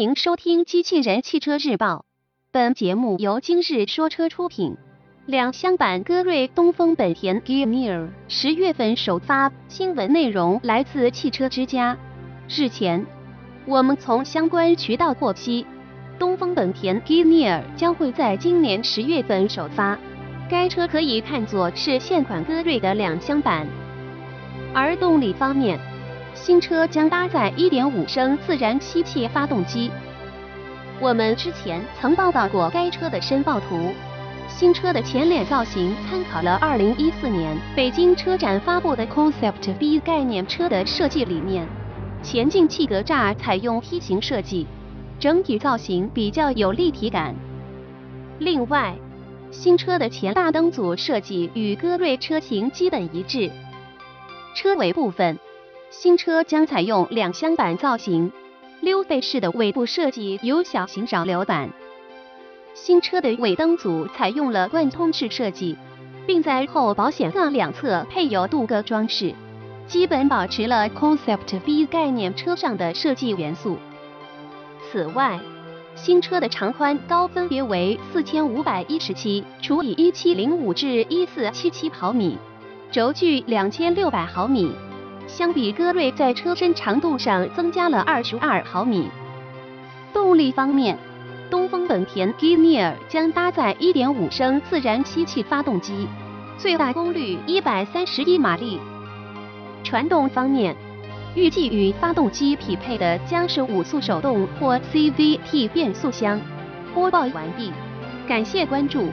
迎收听《机器人汽车日报》，本节目由今日说车出品。两厢版歌瑞东风本田 Gear 十月份首发，新闻内容来自汽车之家。日前，我们从相关渠道获悉，东风本田 Gear 将会在今年十月份首发。该车可以看作是现款歌瑞的两厢版。而动力方面，新车将搭载1.5升自然吸气发动机。我们之前曾报道过该车的申报图。新车的前脸造型参考了2014年北京车展发布的 Concept B 概念车的设计理念，前进气格栅采用梯形设计，整体造型比较有立体感。另外，新车的前大灯组设计与歌瑞车型基本一致。车尾部分，新车将采用两厢版造型，溜背式的尾部设计有小型扰流板。新车的尾灯组采用了贯通式设计，并在后保险杠两侧配有镀铬装饰，基本保持了 Concept B 概念车上的设计元素。此外，新车的长宽高分别为四千五百一十七除以一七零五至一四七七毫米，轴距两千六百毫米，相比歌瑞在车身长度上增加了二十二毫米。动力方面。东风本田 g i n e e r 将搭载1.5升自然吸气发动机，最大功率131马力。传动方面，预计与发动机匹配的将是五速手动或 CVT 变速箱。播报完毕，感谢关注。